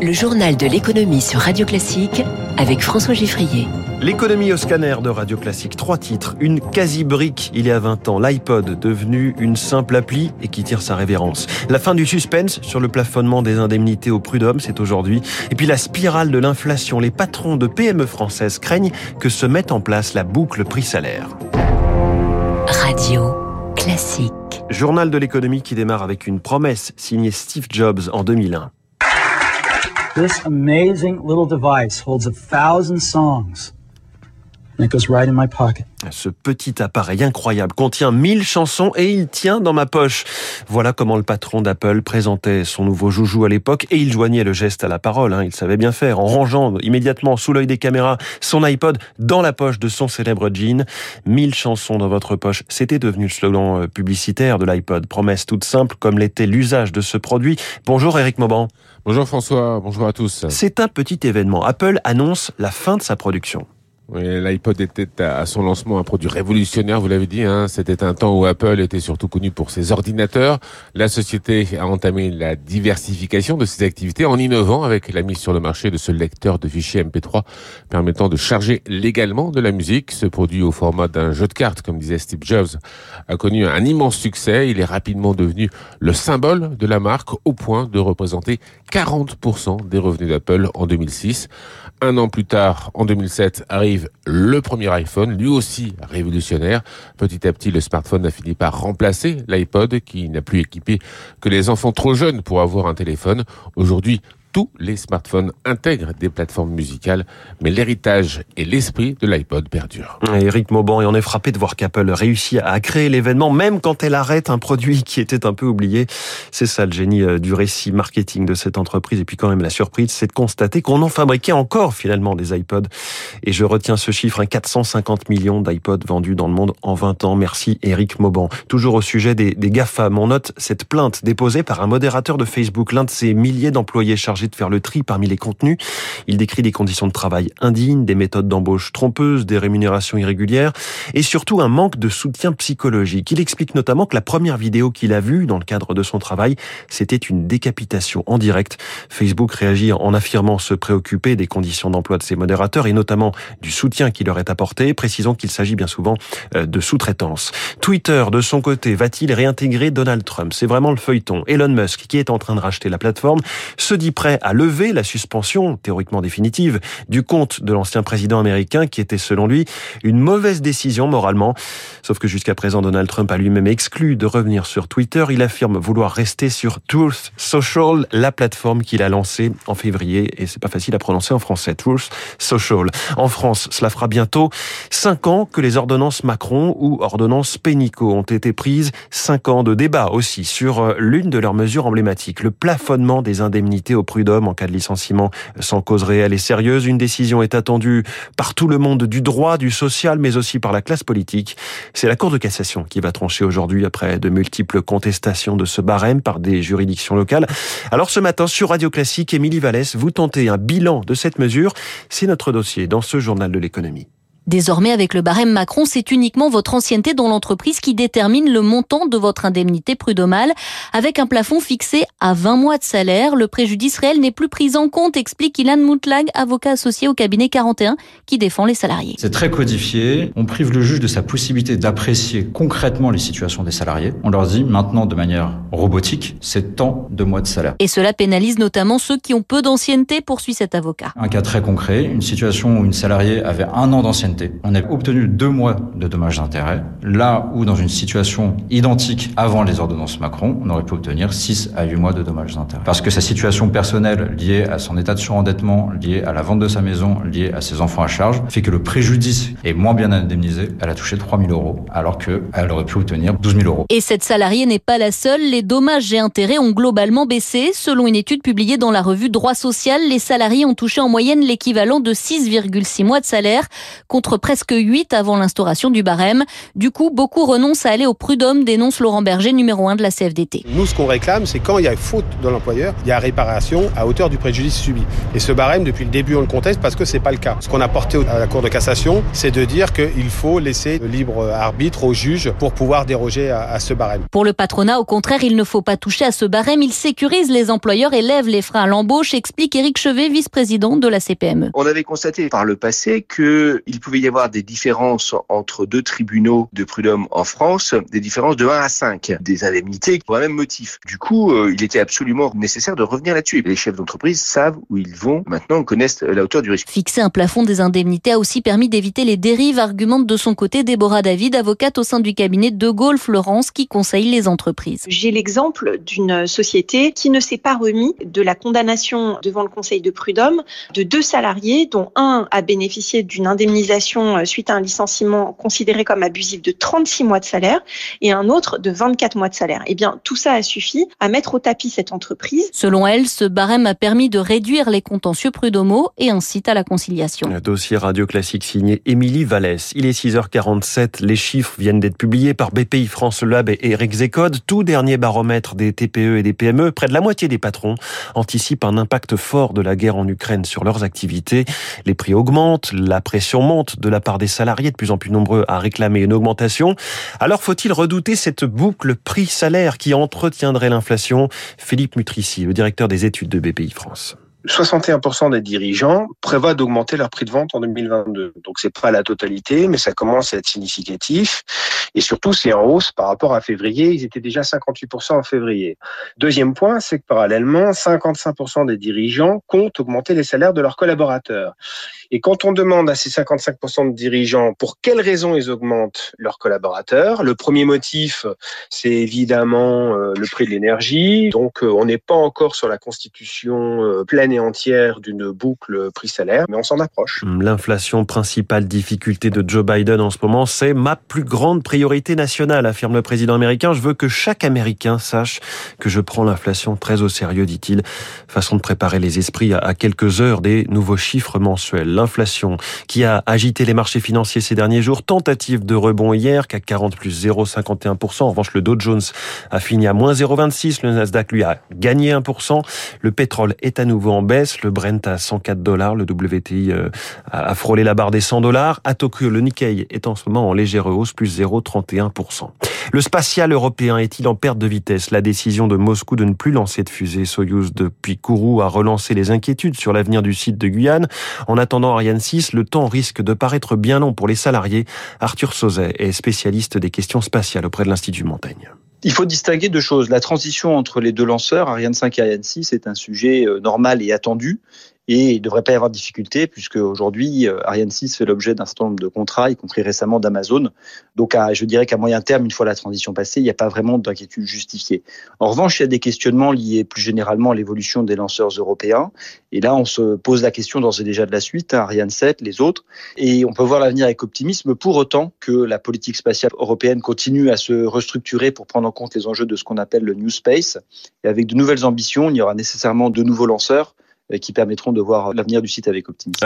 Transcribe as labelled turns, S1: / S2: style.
S1: Le journal de l'économie sur Radio Classique avec François Giffrier.
S2: L'économie au scanner de Radio Classique. Trois titres. Une quasi-brique il y a 20 ans. L'iPod devenu une simple appli et qui tire sa révérence. La fin du suspense sur le plafonnement des indemnités au prud'homme, c'est aujourd'hui. Et puis la spirale de l'inflation. Les patrons de PME françaises craignent que se mette en place la boucle prix-salaire.
S1: Radio Classique.
S2: Journal de l'économie qui démarre avec une promesse signée Steve Jobs en 2001.
S3: This amazing little device holds a thousand songs. And it goes right in my pocket.
S2: Ce petit appareil incroyable contient 1000 chansons et il tient dans ma poche. Voilà comment le patron d'Apple présentait son nouveau joujou à l'époque et il joignait le geste à la parole. Hein. Il savait bien faire en rangeant immédiatement sous l'œil des caméras son iPod dans la poche de son célèbre jean. 1000 chansons dans votre poche. C'était devenu le slogan euh, publicitaire de l'iPod. Promesse toute simple comme l'était l'usage de ce produit. Bonjour Eric Mauban.
S4: Bonjour François, bonjour à tous.
S2: C'est un petit événement. Apple annonce la fin de sa production.
S4: Oui, L'iPod était à son lancement un produit révolutionnaire, vous l'avez dit. Hein. C'était un temps où Apple était surtout connu pour ses ordinateurs. La société a entamé la diversification de ses activités en innovant avec la mise sur le marché de ce lecteur de fichiers MP3 permettant de charger légalement de la musique. Ce produit au format d'un jeu de cartes, comme disait Steve Jobs, a connu un immense succès. Il est rapidement devenu le symbole de la marque au point de représenter 40% des revenus d'Apple en 2006. Un an plus tard, en 2007, arrive le premier iPhone, lui aussi révolutionnaire. Petit à petit, le smartphone a fini par remplacer l'iPod qui n'a plus équipé que les enfants trop jeunes pour avoir un téléphone. Aujourd'hui, tous les smartphones intègrent des plateformes musicales, mais l'héritage et l'esprit de l'iPod perdurent.
S2: Eric Mauban, et on est frappé de voir qu'Apple réussit à créer l'événement, même quand elle arrête un produit qui était un peu oublié. C'est ça le génie euh, du récit marketing de cette entreprise. Et puis quand même la surprise, c'est de constater qu'on en fabriquait encore finalement des iPods. Et je retiens ce chiffre, 450 millions d'iPods vendus dans le monde en 20 ans. Merci Eric Mauban. Toujours au sujet des, des GAFA, on note cette plainte déposée par un modérateur de Facebook, l'un de ses milliers d'employés chargés de faire le tri parmi les contenus. Il décrit des conditions de travail indignes, des méthodes d'embauche trompeuses, des rémunérations irrégulières et surtout un manque de soutien psychologique. Il explique notamment que la première vidéo qu'il a vue dans le cadre de son travail, c'était une décapitation en direct. Facebook réagit en affirmant se préoccuper des conditions d'emploi de ses modérateurs et notamment du soutien qui leur est apporté, précisant qu'il s'agit bien souvent euh, de sous-traitance. Twitter, de son côté, va-t-il réintégrer Donald Trump? C'est vraiment le feuilleton. Elon Musk, qui est en train de racheter la plateforme, se dit prêt à lever la suspension, théoriquement définitive, du compte de l'ancien président américain qui était, selon lui, une mauvaise décision moralement. Sauf que jusqu'à présent, Donald Trump a lui-même exclu de revenir sur Twitter. Il affirme vouloir rester sur Truth Social, la plateforme qu'il a lancée en février. Et c'est pas facile à prononcer en français. Truth Social. En France, cela fera bientôt cinq ans que les ordonnances Macron ou ordonnances Pénicaud ont été prises. Cinq ans de débat aussi sur euh, l'une de leurs mesures emblématiques, le plafonnement des indemnités au prud'homme en cas de licenciement sans cause réelle et sérieuse. Une décision est attendue par tout le monde du droit, du social, mais aussi par la classe politique. C'est la Cour de cassation qui va trancher aujourd'hui après de multiples contestations de ce barème par des juridictions locales. Alors ce matin, sur Radio Classique, Émilie Vallès, vous tentez un bilan de cette mesure. C'est notre dossier dans ce journal de l'économie.
S5: Désormais, avec le barème Macron, c'est uniquement votre ancienneté dans l'entreprise qui détermine le montant de votre indemnité prud'homale. Avec un plafond fixé à 20 mois de salaire, le préjudice réel n'est plus pris en compte, explique Ilan Moutlag, avocat associé au cabinet 41, qui défend les salariés.
S6: C'est très codifié. On prive le juge de sa possibilité d'apprécier concrètement les situations des salariés. On leur dit maintenant de manière robotique, c'est tant de mois de salaire.
S5: Et cela pénalise notamment ceux qui ont peu d'ancienneté, poursuit cet avocat.
S6: Un cas très concret, une situation où une salariée avait un an d'ancienneté on a obtenu deux mois de dommages d'intérêt, là où dans une situation identique avant les ordonnances Macron, on aurait pu obtenir 6 à 8 mois de dommages d'intérêt. Parce que sa situation personnelle liée à son état de surendettement, liée à la vente de sa maison, liée à ses enfants à charge, fait que le préjudice est moins bien indemnisé. Elle a touché 3 000 euros, alors qu'elle aurait pu obtenir 12 000 euros.
S5: Et cette salariée n'est pas la seule. Les dommages et intérêts ont globalement baissé. Selon une étude publiée dans la revue Droit Social, les salariés ont touché en moyenne l'équivalent de 6,6 mois de salaire contre presque 8 avant l'instauration du barème. Du coup, beaucoup renoncent à aller au prud'homme, dénonce Laurent Berger, numéro 1 de la CFDT.
S7: Nous, ce qu'on réclame, c'est quand il y a faute de l'employeur, il y a réparation à hauteur du préjudice subi. Et ce barème, depuis le début, on le conteste parce que c'est pas le cas. Ce qu'on a porté à la Cour de cassation, c'est de dire qu'il faut laisser le libre arbitre au juge pour pouvoir déroger à, à ce barème.
S5: Pour le patronat, au contraire, il ne faut pas toucher à ce barème. Il sécurise les employeurs et lève les freins à l'embauche, explique Éric Chevet, vice-président de la CPME.
S8: On avait constaté par le passé qu'il pouvait y avoir des différences entre deux tribunaux de prud'homme en France, des différences de 1 à 5, des indemnités pour un même motif. Du coup, euh, il était absolument nécessaire de revenir là-dessus. Les chefs d'entreprise savent où ils vont, maintenant connaissent la hauteur du risque.
S5: Fixer un plafond des indemnités a aussi permis d'éviter les dérives, argumente de son côté Déborah David, avocate au sein du cabinet de Gaulle Florence qui conseille les entreprises.
S9: J'ai l'exemple d'une société qui ne s'est pas remis de la condamnation devant le conseil de prud'homme de deux salariés dont un a bénéficié d'une indemnisation suite à un licenciement considéré comme abusif de 36 mois de salaire et un autre de 24 mois de salaire. Eh bien, tout ça a suffi à mettre au tapis cette entreprise.
S5: Selon elle, ce barème a permis de réduire les contentieux prud'homaux et incite à la conciliation.
S2: Un dossier radio classique signé Émilie Vallès. Il est 6h47. Les chiffres viennent d'être publiés par BPI France Lab et Eric Zecode. Tout dernier baromètre des TPE et des PME. Près de la moitié des patrons anticipent un impact fort de la guerre en Ukraine sur leurs activités. Les prix augmentent, la pression monte de la part des salariés de plus en plus nombreux à réclamer une augmentation. Alors faut-il redouter cette boucle prix-salaire qui entretiendrait l'inflation? Philippe Mutrici, le directeur des études de BPI France.
S10: 61% des dirigeants prévoient d'augmenter leur prix de vente en 2022. Donc c'est pas la totalité, mais ça commence à être significatif. Et surtout, c'est en hausse par rapport à février. Ils étaient déjà 58% en février. Deuxième point, c'est que parallèlement, 55% des dirigeants comptent augmenter les salaires de leurs collaborateurs. Et quand on demande à ces 55% de dirigeants pour quelles raisons ils augmentent leurs collaborateurs, le premier motif, c'est évidemment le prix de l'énergie. Donc on n'est pas encore sur la constitution pleine et entière d'une boucle prix-salaire, mais on s'en approche.
S2: L'inflation, principale difficulté de Joe Biden en ce moment, c'est ma plus grande priorité nationale, affirme le président américain. Je veux que chaque Américain sache que je prends l'inflation très au sérieux, dit-il. Façon de préparer les esprits à quelques heures des nouveaux chiffres mensuels. L'inflation qui a agité les marchés financiers ces derniers jours. Tentative de rebond hier, CAC 40 plus 0,51%. En revanche, le Dow Jones a fini à moins 0,26. Le Nasdaq, lui, a gagné 1%. Le pétrole est à nouveau en baisse. Le Brent à 104 dollars. Le WTI a frôlé la barre des 100 dollars. À Tokyo, le Nikkei est en ce moment en légère hausse, plus 0,31%. Le spatial européen est-il en perte de vitesse? La décision de Moscou de ne plus lancer de fusée Soyuz depuis Kourou a relancé les inquiétudes sur l'avenir du site de Guyane. En attendant Ariane 6, le temps risque de paraître bien long pour les salariés. Arthur Sauzet est spécialiste des questions spatiales auprès de l'Institut Montaigne.
S11: Il faut distinguer deux choses. La transition entre les deux lanceurs, Ariane 5 et Ariane 6, est un sujet normal et attendu. Et il ne devrait pas y avoir de difficulté puisque aujourd'hui, Ariane 6 fait l'objet d'un certain nombre de contrats, y compris récemment d'Amazon. Donc, je dirais qu'à moyen terme, une fois la transition passée, il n'y a pas vraiment d'inquiétude justifiée. En revanche, il y a des questionnements liés plus généralement à l'évolution des lanceurs européens. Et là, on se pose la question d'ores et déjà de la suite, hein, Ariane 7, les autres. Et on peut voir l'avenir avec optimisme, pour autant que la politique spatiale européenne continue à se restructurer pour prendre en compte les enjeux de ce qu'on appelle le New Space. Et avec de nouvelles ambitions, il y aura nécessairement de nouveaux lanceurs qui permettront de voir l'avenir du site avec optimisme.